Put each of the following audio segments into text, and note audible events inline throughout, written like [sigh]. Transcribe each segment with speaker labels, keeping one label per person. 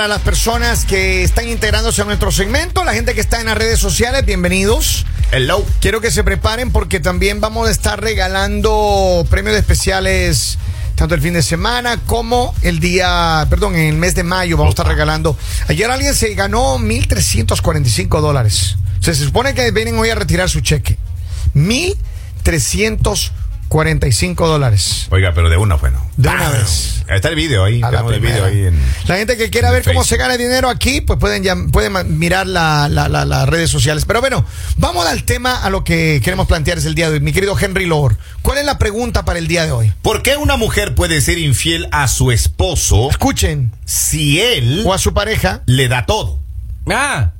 Speaker 1: para las personas que están integrándose a nuestro segmento, la gente que está en las redes sociales, bienvenidos.
Speaker 2: Hello.
Speaker 1: Quiero que se preparen porque también vamos a estar regalando premios especiales tanto el fin de semana como el día, perdón, en el mes de mayo vamos a estar regalando. Ayer alguien se ganó 1.345 dólares. O sea, se supone que vienen hoy a retirar su cheque. 1.345 dólares.
Speaker 2: Oiga, pero de una fue, ¿no?
Speaker 1: De una
Speaker 2: ¡Pam!
Speaker 1: vez.
Speaker 2: Ahí está el video ahí.
Speaker 1: A la
Speaker 2: Tenemos el
Speaker 1: primera.
Speaker 2: video ahí en.
Speaker 1: La gente que quiera ver cómo se gana dinero aquí, pues pueden, llam- pueden mirar la- la- la- las redes sociales. Pero bueno, vamos al tema, a lo que queremos plantear es el día de hoy. Mi querido Henry Lord, ¿cuál es la pregunta para el día de hoy?
Speaker 2: ¿Por qué una mujer puede ser infiel a su esposo
Speaker 1: Escuchen,
Speaker 2: si él
Speaker 1: o a su pareja,
Speaker 2: le da todo?
Speaker 3: Ah,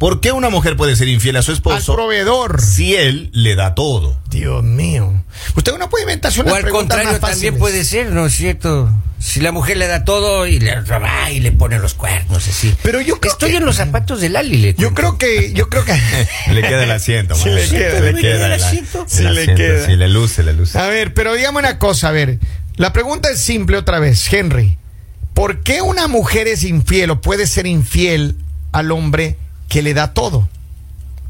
Speaker 2: ¿Por qué una mujer puede ser infiel a su
Speaker 1: al
Speaker 2: esposo
Speaker 1: proveedor.
Speaker 2: si él le da todo?
Speaker 1: Dios mío. Usted no puede inventarse una
Speaker 3: o al
Speaker 1: pregunta
Speaker 3: contrario
Speaker 1: más
Speaker 3: también puede ser, ¿no es cierto? Si la mujer le da todo y le roba y le pone los cuernos así.
Speaker 1: Pero yo creo
Speaker 3: Estoy
Speaker 1: que-
Speaker 3: en los zapatos de Lali. Le
Speaker 1: Yo creo que, yo creo que. [laughs]
Speaker 2: Le queda el asiento,
Speaker 1: Sí
Speaker 2: man.
Speaker 1: le queda,
Speaker 2: le
Speaker 3: le
Speaker 2: queda
Speaker 3: el asiento.
Speaker 1: Sí
Speaker 2: el
Speaker 1: le queda.
Speaker 2: Sí, le luce, le luce.
Speaker 1: A ver, pero dígame una cosa, a ver. La pregunta es simple otra vez, Henry. ¿Por qué una mujer es infiel o puede ser infiel al hombre que le da todo?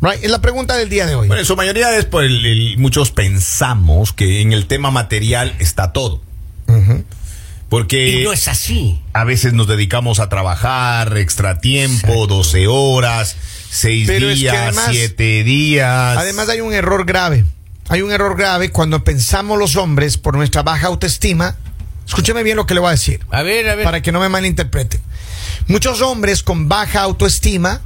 Speaker 1: Right? Es la pregunta del día de hoy.
Speaker 2: Bueno, en su mayoría es por el, el- muchos pensamos que en el tema material está todo. Porque
Speaker 3: Y no es así.
Speaker 2: a veces nos dedicamos a trabajar extra tiempo, 12 horas, 6
Speaker 1: Pero es que
Speaker 2: días,
Speaker 1: además-
Speaker 2: 7 días.
Speaker 1: Además hay un error grave. Hay un error grave cuando pensamos los hombres por nuestra baja autoestima. Escúcheme bien lo que le voy a decir.
Speaker 3: A ver, a ver.
Speaker 1: para que no me malinterpreten. Muchos hombres con baja autoestima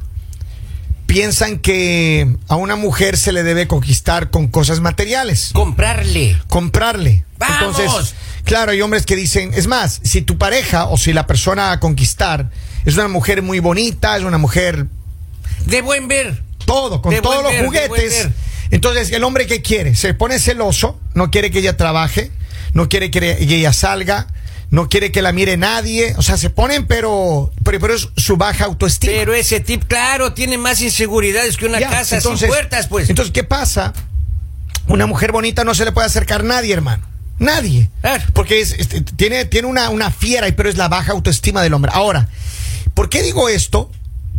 Speaker 1: piensan que a una mujer se le debe conquistar con cosas materiales,
Speaker 3: Comprarle.
Speaker 1: comprarle.
Speaker 3: ¡Vamos!
Speaker 1: Entonces, claro, hay hombres que dicen, es más, si tu pareja o si la persona a conquistar es una mujer muy bonita, es una mujer
Speaker 3: De buen ver.
Speaker 1: todo, con
Speaker 3: De
Speaker 1: todos los
Speaker 3: ver,
Speaker 1: juguetes. Entonces, el hombre que quiere, se pone celoso, no quiere que ella trabaje, no quiere que ella salga, no quiere que la mire nadie, o sea, se ponen, pero, pero, pero es su baja autoestima.
Speaker 3: Pero ese tip, claro, tiene más inseguridades que una
Speaker 1: Ya,
Speaker 3: casa
Speaker 1: entonces-
Speaker 3: sin puertas, pues.
Speaker 1: Entonces, ¿qué pasa? Una mujer bonita no se le puede acercar nadie, hermano. Nadie.
Speaker 3: Claro.
Speaker 1: Porque es, este, tiene, tiene una, una fiera, y- pero es la baja autoestima del hombre. Ahora, ¿por qué digo esto?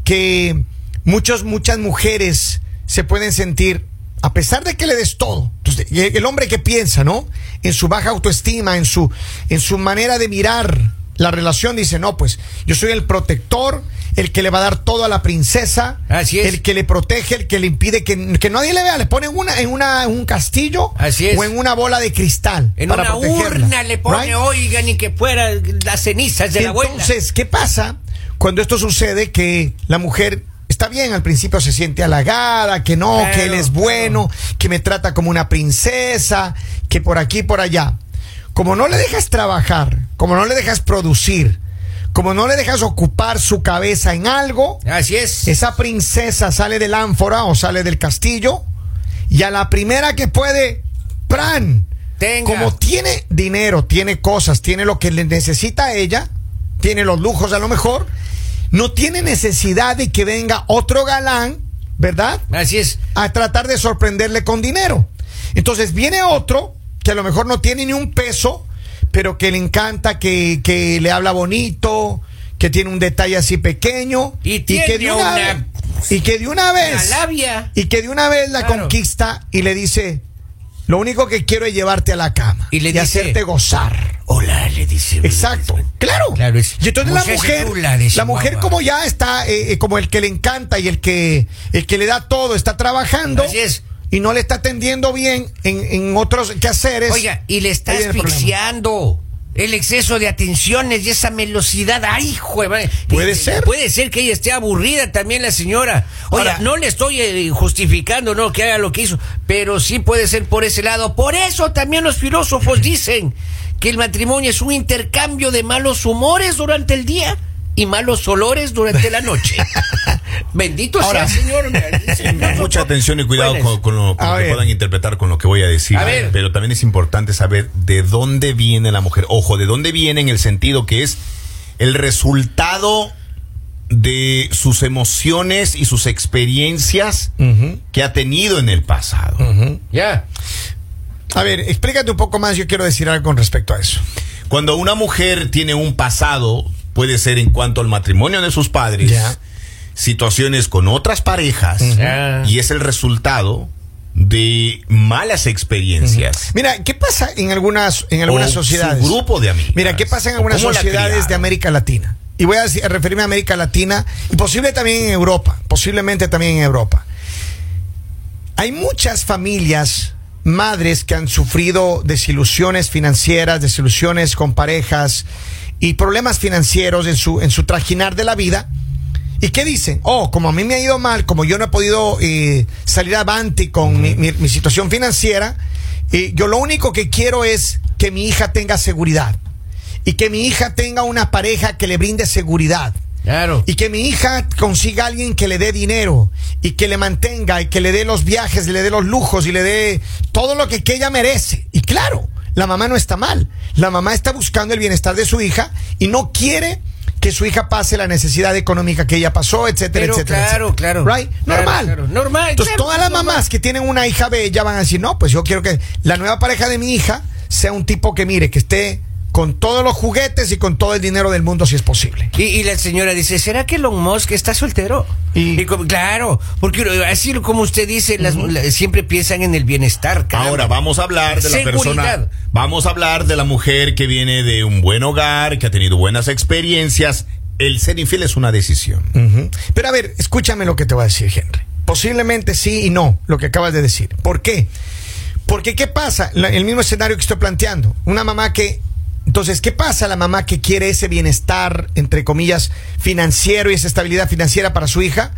Speaker 1: Que muchos, muchas mujeres se pueden sentir, a pesar de que le des todo, entonces, el hombre que piensa, ¿no? En su baja autoestima, en su, en su manera de mirar la relación, dice, no, pues yo soy el protector, el que le va a dar todo a la princesa,
Speaker 3: Así es.
Speaker 1: el que le protege, el que le impide que, que nadie le vea, le pone en una, en una, un castillo
Speaker 3: Así es.
Speaker 1: o en una bola de cristal.
Speaker 3: en
Speaker 1: para
Speaker 3: una urna le pone,
Speaker 1: right?
Speaker 3: oigan, y que fuera las cenizas de la abuela.
Speaker 1: Entonces, ¿qué pasa cuando esto sucede? Que la mujer está bien, al principio se siente halagada, que no, que él es bueno, que me trata como una princesa, que por aquí, por allá. Como no le dejas trabajar, como no le dejas producir, como no le dejas ocupar su cabeza en algo,
Speaker 3: Así es.
Speaker 1: esa princesa sale del ánfora o sale del castillo y a la primera que puede, ¡pran!
Speaker 3: Tenga.
Speaker 1: Como tiene dinero, tiene cosas, tiene lo que le necesita a ella, tiene los lujos a lo mejor, no tiene necesidad de que venga otro galán, ¿verdad?
Speaker 3: Así es.
Speaker 1: A tratar de sorprenderle con dinero. Entonces viene otro que a lo mejor no tiene ni un peso, pero que le encanta, que, que le habla bonito, que tiene un detalle así pequeño
Speaker 3: Y
Speaker 1: que de
Speaker 3: tiene
Speaker 1: una, y que de una vez
Speaker 3: labia.
Speaker 1: y que de una vez la
Speaker 3: Claro.
Speaker 1: conquista y le dice lo único que quiero es llevarte a la cama
Speaker 3: Y le dice-
Speaker 1: hacerte gozar.
Speaker 3: Hola, le dice.
Speaker 1: Exacto, claro.
Speaker 3: Claro, es-
Speaker 1: y entonces la mujer, la mujer como ya está, eh, eh, como el que le encanta y el que, el que le da todo, está trabajando
Speaker 3: Así es.
Speaker 1: y no le está atendiendo bien en, en otros quehaceres.
Speaker 3: Oiga, y le está asfixiando. El exceso de atenciones y esa velocidad, ay, juega.
Speaker 1: Puede ser.
Speaker 3: Puede ser que ella esté aburrida también la señora. Oiga, no le estoy eh, justificando, no, que haga lo que hizo, pero sí puede ser por ese lado. Por eso también los filósofos dicen que el matrimonio es un intercambio de malos humores durante el día y malos olores durante la noche. [laughs] Bendito
Speaker 1: Ahora-
Speaker 3: sea, señor. [laughs]
Speaker 2: Mucha atención y cuidado con, con lo, con
Speaker 1: A
Speaker 2: lo que puedan interpretar con lo que voy a decir.
Speaker 3: A ver.
Speaker 2: Pero también es importante saber de dónde viene la mujer. Ojo, de dónde viene en el sentido que es el resultado de sus emociones y sus experiencias que ha tenido en el pasado.
Speaker 3: Ya.
Speaker 1: A ver, explícate un poco más. Yo quiero decir algo con respecto a eso.
Speaker 2: Cuando una mujer tiene un pasado puede ser en cuanto al matrimonio de sus padres, situaciones con otras parejas, y es el resultado de malas experiencias.
Speaker 1: Mira, ¿qué pasa en algunas, en algunas
Speaker 2: O
Speaker 1: sociedades?
Speaker 2: Su grupo de amigos.
Speaker 1: Mira, ¿qué pasa en algunas
Speaker 2: ¿Cómo la
Speaker 1: sociedades de América Latina? Y voy a, decir- a referirme a América Latina y posible también en Europa, posiblemente también en Europa. Hay muchas familias, madres que han sufrido desilusiones financieras, desilusiones con parejas y problemas financieros en su, en su trajinar de la vida. ¿Y qué dicen? Oh, como a mí me ha ido mal, como yo no he podido eh, salir avante con mi, mi- mi situación financiera, eh, yo lo único que quiero es que mi hija tenga seguridad y que mi hija tenga una pareja que le brinde seguridad
Speaker 3: Claro.
Speaker 1: y que mi hija consiga a alguien que le dé dinero y que le mantenga y que le dé los viajes, le dé los lujos y le dé todo lo que, que ella merece. Y claro, la mamá no está mal. La mamá está buscando el bienestar de su hija y no quiere que su hija pase la necesidad económica que ella pasó, etcétera,
Speaker 3: Pero
Speaker 1: etcétera.
Speaker 3: claro,
Speaker 1: etcétera.
Speaker 3: claro.
Speaker 1: Right?
Speaker 3: Claro,
Speaker 1: Normal.
Speaker 3: claro. Normal,
Speaker 1: Entonces,
Speaker 3: claro,
Speaker 1: todas las
Speaker 3: normal.
Speaker 1: mamás que tienen una hija bella van a decir, no, pues yo quiero que la nueva pareja de mi hija sea un tipo que mire, que esté con todos los juguetes y con todo el dinero del mundo si es posible.
Speaker 3: Y, y la señora dice, ¿será que Elon Musk está soltero?
Speaker 1: Y-
Speaker 3: Y, como- claro, porque así como usted dice, las, la- siempre piensan en el bienestar. caramba.
Speaker 2: Ahora vamos a hablar de la
Speaker 3: Seguridad.
Speaker 2: persona. Vamos a hablar de la mujer que viene de un buen hogar, que ha tenido buenas experiencias. El ser infiel es una decisión.
Speaker 1: Pero a ver, escúchame lo que te voy a decir, Henry. Posiblemente sí y no, lo que acabas de decir. ¿Por qué? Porque ¿qué pasa? La- el mismo escenario que estoy planteando. Una mamá que... Entonces, ¿qué pasa la mamá que quiere ese bienestar, entre comillas, financiero y esa estabilidad financiera para su hija?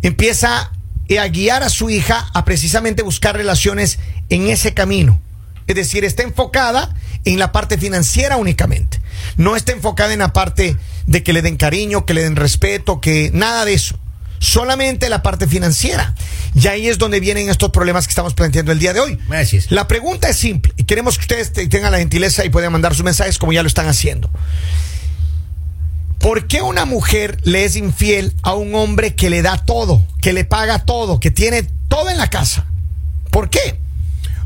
Speaker 1: Empieza a guiar a su hija a precisamente buscar relaciones en ese camino. Es decir, está enfocada en la parte financiera únicamente. No está enfocada en la parte de que le den cariño, que le den respeto, que nada de eso. Solamente la parte financiera. Y ahí es donde vienen estos problemas que estamos planteando el día de hoy.
Speaker 3: Es.
Speaker 1: La pregunta es simple y queremos que ustedes te- tengan la gentileza y puedan mandar sus mensajes como ya lo están haciendo. ¿Por qué una mujer le es infiel a un hombre que le da todo, que le paga todo, que tiene todo en la casa? ¿Por qué?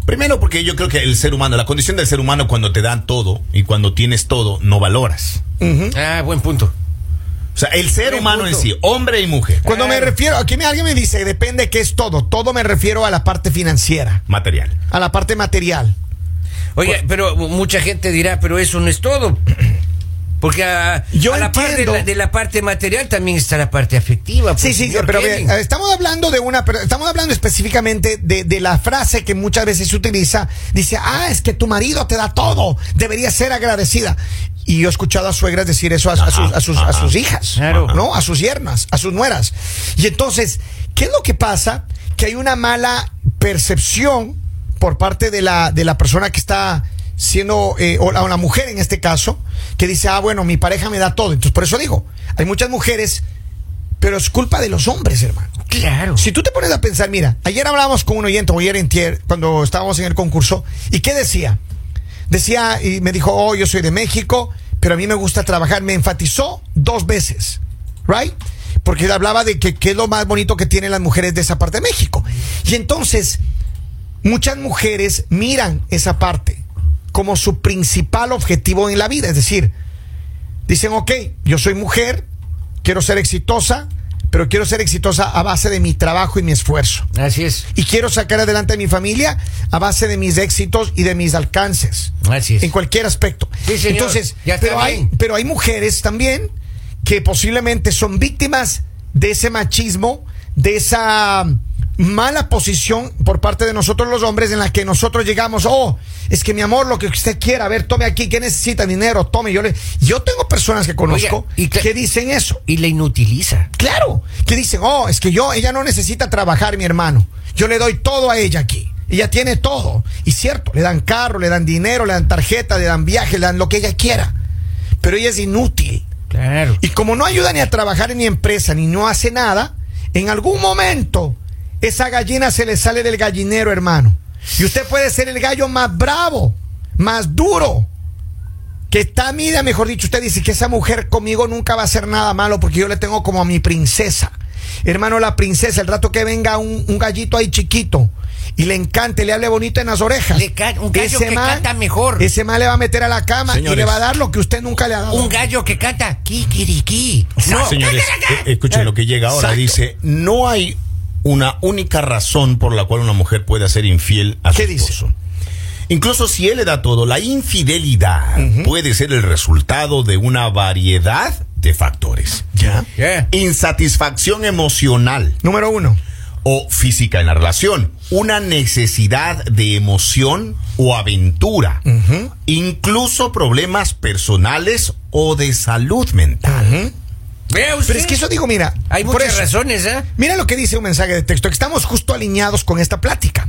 Speaker 2: Primero porque yo creo que el ser humano, la condición del ser humano cuando te dan todo y cuando tienes todo, no valoras.
Speaker 3: Ah, buen punto.
Speaker 2: O sea, el ser humano en sí, hombre y mujer,
Speaker 1: Cuando me
Speaker 3: Claro.
Speaker 1: refiero, aquí me- alguien me dice, depende qué es todo. Todo me refiero a la parte financiera,
Speaker 2: material.
Speaker 1: a la parte material.
Speaker 3: Oye, pero mucha gente dirá, pero eso no es todo. [clears throat] Porque a,
Speaker 1: Yo
Speaker 3: a la par de la, de la parte material también está la parte afectiva. pues,
Speaker 1: Sí, sí, pero
Speaker 3: Kevin.
Speaker 1: ve, estamos hablando de una, pero estamos hablando específicamente de, de la frase que muchas veces se utiliza. Dice, ah, es que tu marido te da todo, debería ser agradecida. Y yo he escuchado a suegras decir eso a, a sus, a sus- a sus hijas,
Speaker 3: Claro.
Speaker 1: ¿no? A sus yernas, a sus nueras. Y entonces, ¿qué es lo que pasa? Que hay una mala percepción por parte de la, de la persona que está siendo, eh, o, la, o la mujer en este caso, que dice, ah, bueno, mi pareja me da todo. Entonces, por eso digo, hay muchas mujeres, pero es culpa de los hombres, hermano.
Speaker 3: Claro.
Speaker 1: Si tú te pones a pensar, mira, ayer hablábamos con un oyente, o ayer en Tier, cuando estábamos en el concurso, ¿y qué decía? Decía, y me dijo, oh, yo soy de México, pero a mí me gusta trabajar. Me enfatizó dos veces, ¿right? Porque hablaba de que qué es lo más bonito que tienen las mujeres de esa parte de México. Y entonces, muchas mujeres miran esa parte como su principal objetivo en la vida. Es decir, dicen, ok, yo soy mujer, quiero ser exitosa, pero quiero ser exitosa a base de mi trabajo y mi esfuerzo.
Speaker 3: Así es.
Speaker 1: Y quiero sacar adelante a mi familia a base de mis éxitos y de mis alcances.
Speaker 3: Así es.
Speaker 1: En cualquier aspecto.
Speaker 3: Sí, señor.
Speaker 1: Entonces,
Speaker 3: Ya
Speaker 1: pero hay, pero hay mujeres también que posiblemente son víctimas de ese machismo, de esa mala posición por parte de nosotros los hombres en la que nosotros llegamos, oh, es que mi amor, lo que usted quiera, a ver, tome aquí, ¿qué necesita? Dinero, tome, yo le... Yo tengo personas que conozco
Speaker 3: Oiga, y
Speaker 1: que dicen eso.
Speaker 3: Y la inutiliza.
Speaker 1: Claro, que dicen, oh, es que yo, ella no necesita trabajar, mi hermano. Yo le doy todo a ella aquí. Ella tiene todo. Y cierto, le dan carro, le dan dinero, le dan tarjeta, le dan viaje, le dan lo que ella quiera. Pero ella es inútil.
Speaker 3: Claro.
Speaker 1: Y como no ayuda ni a trabajar en mi empresa, ni no hace nada, en algún momento esa gallina se le sale del gallinero, hermano. Y usted puede ser el gallo más bravo, más duro, que está mida, mejor dicho, usted dice que esa mujer conmigo nunca va a hacer nada malo porque yo le tengo como a mi princesa. hermano, la princesa, el rato que venga un, un gallito ahí chiquito y le encante, le hable bonito en las orejas.
Speaker 3: Le ca- un gallo que canta mejor.
Speaker 1: Ese man le va a meter a la cama y le va a dar lo que usted nunca le ha dado.
Speaker 3: Un gallo que canta kikiriki. No,
Speaker 2: Señores, eh, escuchen lo que llega ahora.
Speaker 1: Exacto.
Speaker 2: Dice, no hay una única razón por la cual una mujer pueda ser infiel a su
Speaker 1: ¿Qué dice?
Speaker 2: esposo. Incluso si él le da todo, la infidelidad puede ser el resultado de una variedad de factores.
Speaker 1: Ya.
Speaker 3: Yeah.
Speaker 2: Insatisfacción emocional
Speaker 1: Número uno.
Speaker 2: o física en la relación, una necesidad de emoción o aventura, incluso problemas personales o de salud mental.
Speaker 3: Vea usted.
Speaker 1: Pero es que eso digo, mira.
Speaker 3: Hay muchas
Speaker 1: eso,
Speaker 3: razones, ¿eh?
Speaker 1: Mira lo que dice un mensaje de texto, que estamos justo alineados con esta plática.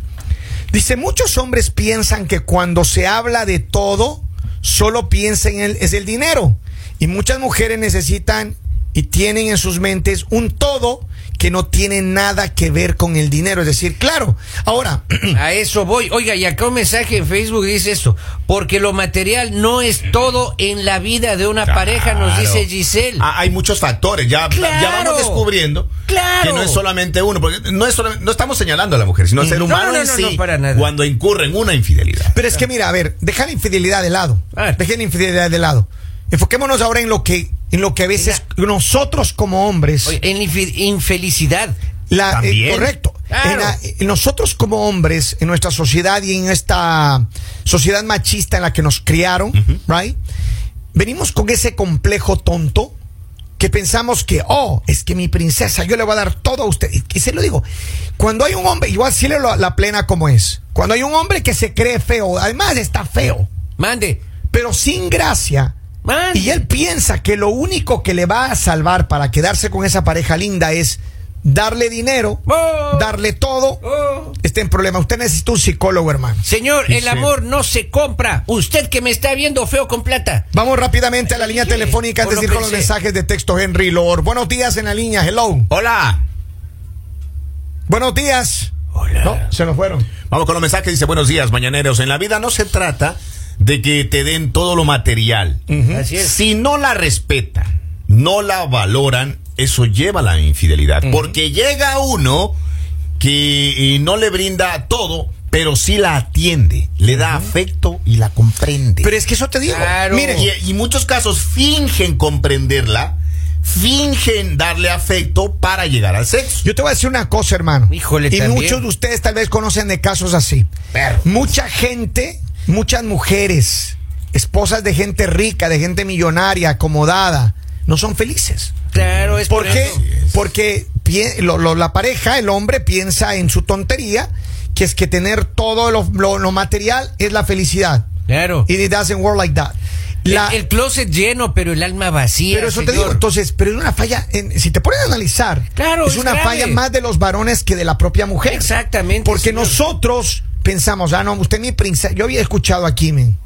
Speaker 1: Dice, muchos hombres piensan que cuando se habla de todo, solo piensa en el, es el dinero. Y muchas mujeres necesitan y tienen en sus mentes un todo que no tiene nada que ver con el dinero. Es decir, claro, ahora,
Speaker 3: A eso voy. Oiga, y acá un mensaje en Facebook dice esto. Porque lo material no es todo en la vida de una pareja, nos dice Giselle.
Speaker 2: Ah, hay muchos factores, ya,
Speaker 3: Claro.
Speaker 2: ya vamos descubriendo
Speaker 3: Claro.
Speaker 2: que no es solamente uno, porque no, es solamente- no estamos señalando a la mujer, sino al ser
Speaker 3: No,
Speaker 2: humano
Speaker 3: no,
Speaker 2: en sí
Speaker 3: para nada.
Speaker 2: cuando incurre en una infidelidad.
Speaker 1: pero es que mira, a ver, deja la infidelidad de lado.
Speaker 3: Ah.
Speaker 1: Deja la infidelidad de lado. Enfoquémonos ahora en lo que, en lo que a veces nosotros como hombres...
Speaker 3: Oye, en infelicidad.
Speaker 1: La, eh, correcto.
Speaker 3: Claro.
Speaker 1: En la- en nosotros como hombres, en nuestra sociedad y en esta sociedad machista en la que nos criaron, right? Venimos con ese complejo tonto que pensamos que, oh, es que mi princesa, yo le voy a dar todo a usted. Y, y se lo digo, cuando hay un hombre, igual sí le lo- la plena como es, cuando hay un hombre que se cree feo, además está feo,
Speaker 3: Mande.
Speaker 1: pero sin gracia, Y él piensa que lo único que le va a salvar para quedarse con esa pareja linda es darle dinero,
Speaker 3: Oh.
Speaker 1: darle todo.
Speaker 3: Oh.
Speaker 1: Está en problema. Usted necesita un psicólogo, hermano.
Speaker 3: Señor, el amor no se compra. Usted que me está viendo feo con plata.
Speaker 1: Vamos rápidamente a la línea telefónica antes de ir con los mensajes de texto Henry Lord. Buenos días en la línea. Hello.
Speaker 2: Hola.
Speaker 1: Buenos días.
Speaker 3: Hola.
Speaker 1: No, se nos fueron.
Speaker 2: Vamos con los mensajes. Dice, buenos días, mañaneros. En la vida no se trata de que te den todo lo material.
Speaker 3: Así es.
Speaker 2: Si no la respetan, no la valoran, eso lleva a la infidelidad. Porque llega uno que no le brinda todo, pero sí la atiende, le da afecto y la comprende.
Speaker 1: Pero es que eso te digo.
Speaker 3: Claro.
Speaker 2: Y, y muchos casos fingen comprenderla, fingen darle afecto para llegar al sexo.
Speaker 1: yo te voy a decir una cosa, hermano.
Speaker 3: Híjole,
Speaker 1: y
Speaker 3: también.
Speaker 1: muchos de ustedes tal vez conocen de casos así.
Speaker 2: Perro.
Speaker 1: Mucha gente, muchas mujeres, esposas de gente rica, de gente millonaria, acomodada, no son felices.
Speaker 3: Claro, es
Speaker 1: ¿Por
Speaker 3: por
Speaker 1: qué?
Speaker 3: eso.
Speaker 1: Porque lo- lo- la pareja, el hombre, piensa en su tontería, que es que tener todo lo, lo- lo material es la felicidad.
Speaker 3: Claro.
Speaker 1: Y it doesn't work like that. La-
Speaker 3: el, el closet lleno, pero el alma vacía.
Speaker 1: pero eso te digo, entonces, pero es una falla, en- si te pones a analizar,
Speaker 3: Claro,
Speaker 1: es
Speaker 3: es
Speaker 1: una
Speaker 3: grave.
Speaker 1: falla más de los varones que de la propia mujer.
Speaker 3: Exactamente,
Speaker 1: Porque
Speaker 3: señor.
Speaker 1: nosotros pensamos, ah, no, usted es mi princesa. Yo había escuchado aquí, men,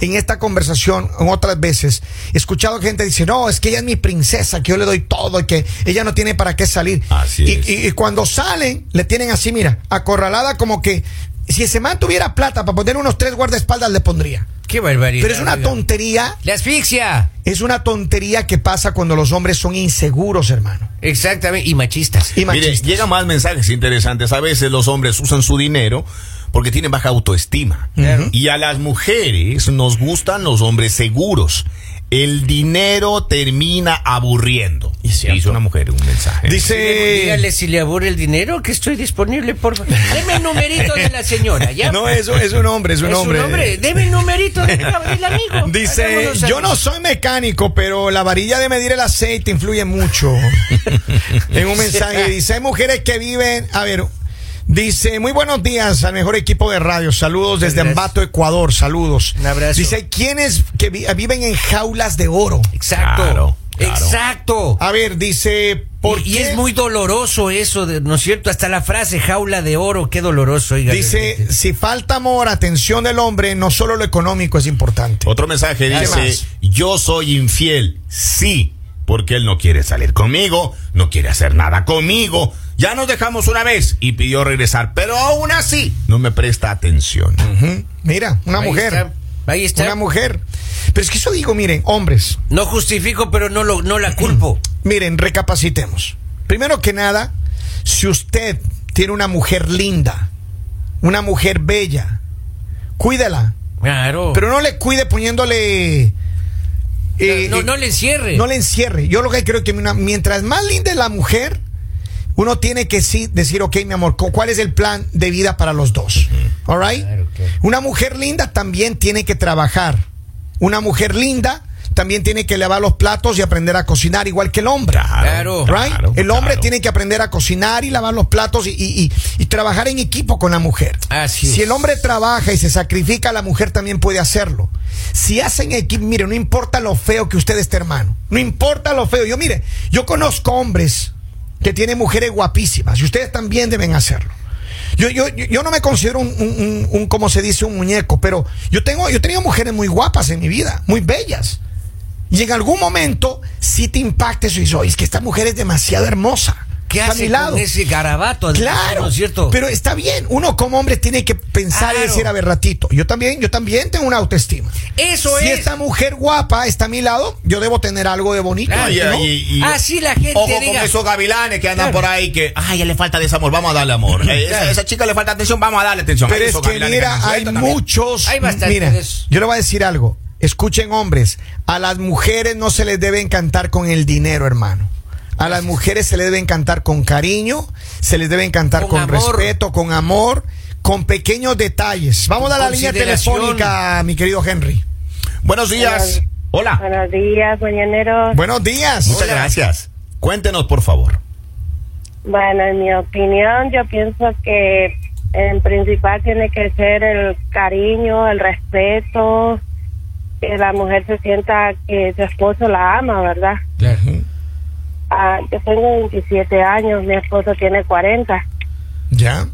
Speaker 1: en esta conversación, en otras veces, he escuchado que gente dice, no, es que ella es mi princesa, que yo le doy todo y que ella no tiene para qué salir.
Speaker 2: Así
Speaker 1: y,
Speaker 2: es.
Speaker 1: y- y cuando salen, le tienen así, mira, acorralada como que si ese man tuviera plata para poner unos tres guardaespaldas, le pondría.
Speaker 3: Qué barbaridad.
Speaker 1: Pero es una tontería,
Speaker 3: La asfixia.
Speaker 1: es una tontería que pasa cuando los hombres son inseguros, hermano.
Speaker 3: Exactamente. Y machistas.
Speaker 1: Y
Speaker 2: Mire,
Speaker 1: machistas.
Speaker 2: llegan más mensajes interesantes. A veces los hombres usan su dinero porque tienen baja autoestima. Y a las mujeres nos gustan los hombres seguros. El dinero termina aburriendo.
Speaker 1: Y.
Speaker 2: Dice una mujer un mensaje.
Speaker 1: Dice.
Speaker 3: Dígale si le aburre el dinero que estoy disponible, por favor. Deme el numerito de la señora, ¿ya?
Speaker 1: No, es, es un hombre, es un
Speaker 3: Es
Speaker 1: hombre.
Speaker 3: Deme el numerito del, del amigo. [laughs]
Speaker 1: Dice, yo no soy mecánico, pero la varilla de medir el aceite influye mucho. [laughs] en un mensaje dice, hay mujeres que viven, a ver, dice, muy buenos días al mejor equipo de radio, saludos desde. Ambato, Ecuador, saludos.
Speaker 3: Un abrazo.
Speaker 1: Dice, hay quienes que vi- viven en jaulas de oro.
Speaker 3: Exacto.
Speaker 2: Claro, claro.
Speaker 3: Exacto.
Speaker 1: A ver, dice, ¿por
Speaker 3: y, y
Speaker 1: qué?
Speaker 3: es muy doloroso eso, de- ¿no es cierto? Hasta la frase jaula de oro, qué doloroso, oiga.
Speaker 1: Dice, si falta amor, atención del hombre, no solo lo económico es importante.
Speaker 2: Otro mensaje
Speaker 1: ¿Qué
Speaker 2: dice,
Speaker 1: más?
Speaker 2: yo soy infiel. Sí, porque él no quiere salir conmigo, no quiere hacer nada conmigo. Ya nos dejamos una vez y pidió regresar, pero aún así no me presta atención.
Speaker 1: Mira, una
Speaker 3: Ahí
Speaker 1: mujer.
Speaker 3: está, ahí está.
Speaker 1: Una mujer. Pero es que eso digo, miren, hombres,
Speaker 3: No justifico, pero no, lo, no la culpo. [clears throat]
Speaker 1: miren, recapacitemos. Primero que nada, si usted tiene una mujer linda, una mujer bella, cuídela.
Speaker 3: Claro.
Speaker 1: Pero no le cuide poniéndole. eh,
Speaker 3: no,
Speaker 1: eh,
Speaker 3: no le encierre.
Speaker 1: no le encierre. Yo lo que creo que una- mientras más linda es la mujer, uno tiene que sí decir, ok, mi amor, cu- ¿cuál es el plan de vida para los dos? All right? Una mujer linda también tiene que trabajar. Una mujer linda también tiene que lavar los platos y aprender a cocinar, igual que el hombre.
Speaker 3: Claro.
Speaker 1: Right?
Speaker 2: claro,
Speaker 1: el hombre
Speaker 2: claro.
Speaker 1: tiene que aprender a cocinar y lavar los platos y, y- y- y trabajar en equipo con la mujer.
Speaker 3: Así
Speaker 1: si
Speaker 3: es.
Speaker 1: el hombre trabaja y se sacrifica, la mujer también puede hacerlo. Si hacen equipo, mire, no importa lo feo que usted esté, hermano. No importa lo feo. Yo, mire, yo conozco hombres que tienen mujeres guapísimas y ustedes también deben hacerlo. Yo, yo, yo no me considero un, un, un- como se dice, un muñeco, pero yo tengo, yo he tenido mujeres muy guapas en mi vida, muy bellas. Y en algún momento sí te impacta y dices, "Oye, es que esta mujer es demasiado hermosa.
Speaker 3: ¿Qué
Speaker 1: Está a
Speaker 3: hace
Speaker 1: mi lado.
Speaker 3: con ese garabato?
Speaker 1: Claro,
Speaker 3: ¿No es cierto?
Speaker 1: pero está bien. Uno como hombre tiene que pensar y decir, a ver, ratito, yo también, yo también tengo una autoestima.
Speaker 3: Eso
Speaker 1: si
Speaker 3: es.
Speaker 1: esta mujer guapa está a mi lado, yo debo tener algo de bonito.
Speaker 3: Claro,
Speaker 1: ¿no?
Speaker 2: y- y-
Speaker 3: Así la gente
Speaker 2: Ojo
Speaker 3: diga.
Speaker 2: con esos gavilanes que andan
Speaker 3: Claro.
Speaker 2: por ahí que, ay, ya le falta desamor, vamos a darle amor. Eh, esa,
Speaker 3: Claro.
Speaker 2: esa chica le falta atención, vamos a darle atención.
Speaker 1: Pero es
Speaker 2: esos
Speaker 1: que mira, hay
Speaker 2: también.
Speaker 1: muchos.
Speaker 3: Hay
Speaker 1: mira, yo le voy a decir algo. Escuchen, hombres, a las mujeres no se les debe encantar con el dinero, hermano. A las mujeres se les debe encantar con cariño, se les debe encantar
Speaker 3: Con
Speaker 1: respeto, con amor, con pequeños detalles. Vamos a la línea telefónica, mi querido Henry.
Speaker 2: Buenos días. Hola.
Speaker 4: Buenos días, mañaneros.
Speaker 1: Buenos días.
Speaker 2: Muchas gracias. Cuéntenos, por favor.
Speaker 4: Bueno, en mi opinión, yo pienso que en principal tiene que ser el cariño, el respeto, que la mujer se sienta que su esposo la ama, ¿verdad?
Speaker 3: Claro.
Speaker 4: Ah, yo tengo 27 años, mi esposo tiene 40.
Speaker 1: Ya.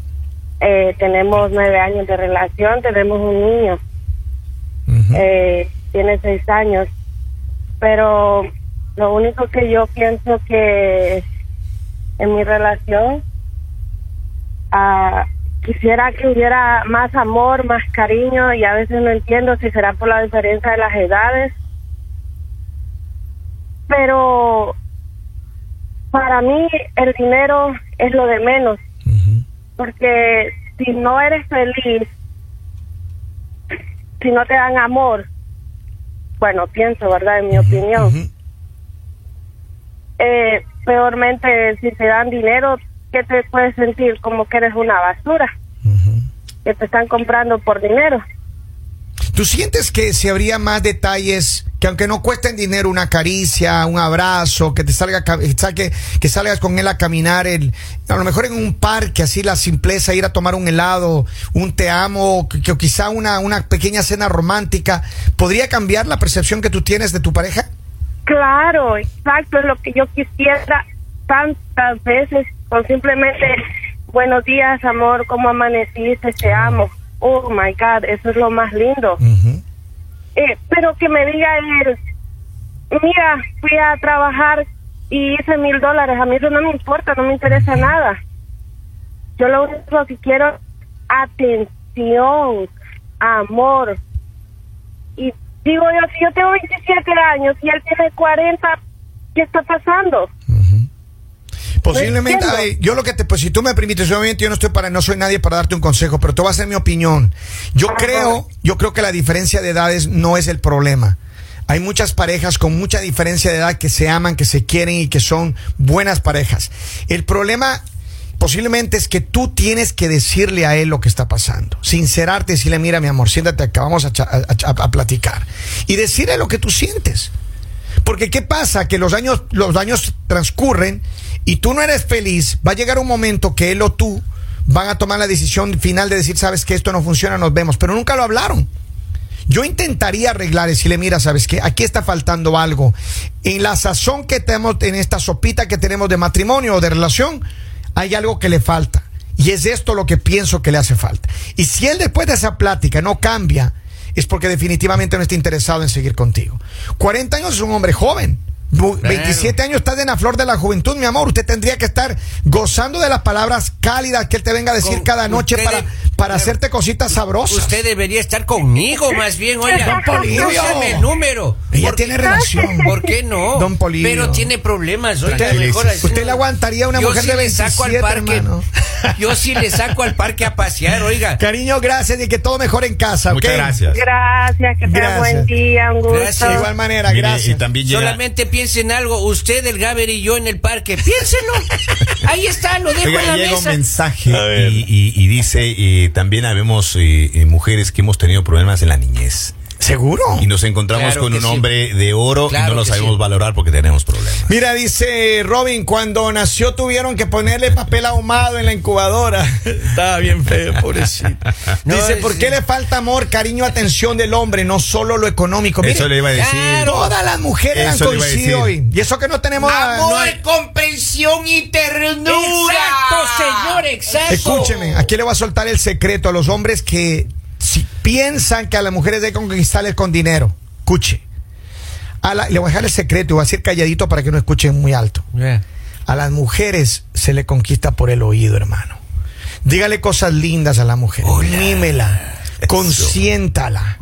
Speaker 4: Eh, tenemos nueve años de relación, tenemos un niño, eh, tiene seis años. Pero lo único que yo pienso que en mi relación ah, quisiera que hubiera más amor, más cariño y a veces no entiendo si será por la diferencia de las edades. Pero para mí el dinero es lo de menos porque si no eres feliz, si no te dan amor, bueno, pienso, ¿verdad? En mi opinión, eh, peormente si te dan dinero, que te puedes sentir como que eres una basura, que te están comprando por dinero.
Speaker 1: ¿Tú sientes que si habría más detalles que aunque no cuesten dinero, una caricia, un abrazo, que te salga saque, que salgas con él a caminar, a lo mejor en un parque, así la simpleza, ir a tomar un helado, un te amo, que, que quizá una, una pequeña cena romántica, ¿podría cambiar la percepción que tú tienes de tu pareja?
Speaker 4: Claro, exacto, es lo que yo quisiera tantas veces, con simplemente buenos días, amor, ¿cómo amaneciste? Te amo. Oh my God, eso es lo más lindo. Eh, pero que me diga él, mira, fui a trabajar y hice mil dólares, a mí eso no me importa, no me interesa nada. Yo lo único que quiero atención, amor. Y digo yo, si yo tengo 27 años y él tiene 40, ¿qué está pasando?
Speaker 1: Posiblemente, yo lo que te, pues si tú me permites, obviamente yo no estoy para, no soy nadie para darte un consejo, pero te voy a hacer mi opinión. Yo creo, yo creo que la diferencia de edades no es el problema. Hay muchas parejas con mucha diferencia de edad que se aman, que se quieren y que son buenas parejas. El problema posiblemente es que tú tienes que decirle a él lo que está pasando. Sincerarte, decirle, mira mi amor, siéntate acá, vamos a, cha- a- a- a platicar. Y decirle lo que tú sientes. Porque ¿qué pasa? Que los años, los años transcurren y tú no eres feliz. Va a llegar un momento que él o tú van a tomar la decisión final de decir, sabes que esto no funciona, nos vemos. Pero nunca lo hablaron. Yo intentaría arreglar, decirle, mira, sabes que aquí está faltando algo. En la sazón que tenemos, en esta sopita que tenemos de matrimonio o de relación, hay algo que le falta. Y es esto lo que pienso que le hace falta. Y si él después de esa plática no cambia, es porque definitivamente no está interesado en seguir contigo. 40 años es un hombre joven. Bu- 27 años estás en la flor de la juventud, mi amor. Usted tendría que estar gozando de las palabras cálidas que él te venga a decir
Speaker 3: Con-
Speaker 1: cada noche para, para hacerte cositas sabrosas.
Speaker 3: Usted debería estar conmigo, más bien, oiga.
Speaker 1: Don Polibio.
Speaker 3: Úseme el número.
Speaker 1: Ella
Speaker 3: ¿Por
Speaker 1: tiene relación. [laughs]
Speaker 3: ¿Por qué no?
Speaker 1: Don Polibio.
Speaker 3: Pero tiene problemas, oiga.
Speaker 1: Usted-
Speaker 3: mejor así
Speaker 1: usted le aguantaría a una
Speaker 3: Yo
Speaker 1: mujer
Speaker 3: sí
Speaker 1: de
Speaker 3: le saco al
Speaker 1: 27,
Speaker 3: parque.
Speaker 1: hermano. [laughs]
Speaker 3: Yo sí le saco al parque a pasear, oiga.
Speaker 1: Cariño, gracias y que todo mejor en casa.
Speaker 2: Muchas gracias.
Speaker 4: Gracias, que tenga
Speaker 1: Gracias.
Speaker 4: buen día, un gusto.
Speaker 3: Gracias.
Speaker 1: De igual manera,
Speaker 2: Mire,
Speaker 1: gracias.
Speaker 2: y también llega-
Speaker 3: Solamente piense en algo, usted, el Gaber y yo en el parque. Piénselo. [laughs] Ahí está, lo dejo
Speaker 2: Oiga,
Speaker 3: en la
Speaker 2: llega un
Speaker 3: mesa.
Speaker 2: mensaje y, y- y dice, eh, también habemos eh, eh, mujeres que hemos tenido problemas en la niñez.
Speaker 1: ¿Seguro?
Speaker 2: Y nos encontramos
Speaker 3: Claro
Speaker 2: con un
Speaker 3: sí.
Speaker 2: hombre de oro
Speaker 3: Claro
Speaker 2: y no lo sabemos
Speaker 3: sí.
Speaker 2: valorar porque tenemos problemas.
Speaker 1: Mira, dice Robin, cuando nació tuvieron que ponerle papel ahumado en la incubadora. [laughs] Estaba bien feo, pobrecito. [laughs]
Speaker 3: No,
Speaker 1: dice, ¿por qué le falta amor, cariño, atención del hombre, no solo lo económico? Mire,
Speaker 2: Eso le iba a decir.
Speaker 3: claro.
Speaker 1: Todas las mujeres han coincidido hoy. Y eso que no tenemos... a- no hay-
Speaker 3: comprensión y ternura. Exacto, señor, exacto.
Speaker 1: Escúcheme, aquí le voy a soltar el secreto a los hombres que si piensan que a las mujeres hay que conquistarles con dinero. Escuche. A la- le voy a dejar el secreto y voy a decir calladito para que no escuchen muy alto.
Speaker 3: Yeah.
Speaker 1: A las mujeres se le conquista por el oído, hermano. Dígale cosas lindas a la mujer. Mímela. Consiéntala.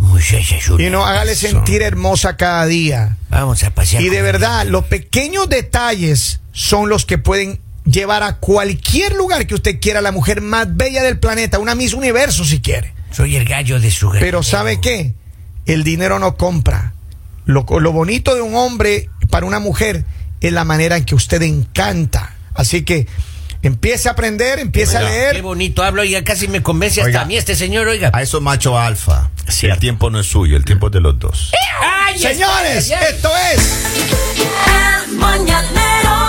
Speaker 1: Y no hágale sentir hermosa cada día.
Speaker 3: Vamos a pasear.
Speaker 1: Y de verdad, los pequeños detalles son los que pueden llevar a cualquier lugar que usted quiera a la mujer más bella del planeta, una Miss Universo si quiere.
Speaker 3: Soy el gallo de su
Speaker 1: Pero ¿sabe qué? El dinero no compra. Lo, lo bonito de un hombre para una mujer es la manera en que usted encanta. Así que empiece a aprender, empiece a
Speaker 2: Oiga,
Speaker 3: Qué
Speaker 1: leer.
Speaker 3: bonito hablo, oiga, casi me convence hasta
Speaker 2: Oiga.
Speaker 3: a mí este señor, oiga.
Speaker 2: A eso macho alfa. El tiempo no es suyo, el tiempo es de los dos.
Speaker 3: Ay,
Speaker 1: Señores,
Speaker 3: ay, ay.
Speaker 1: esto es...
Speaker 5: El mañanero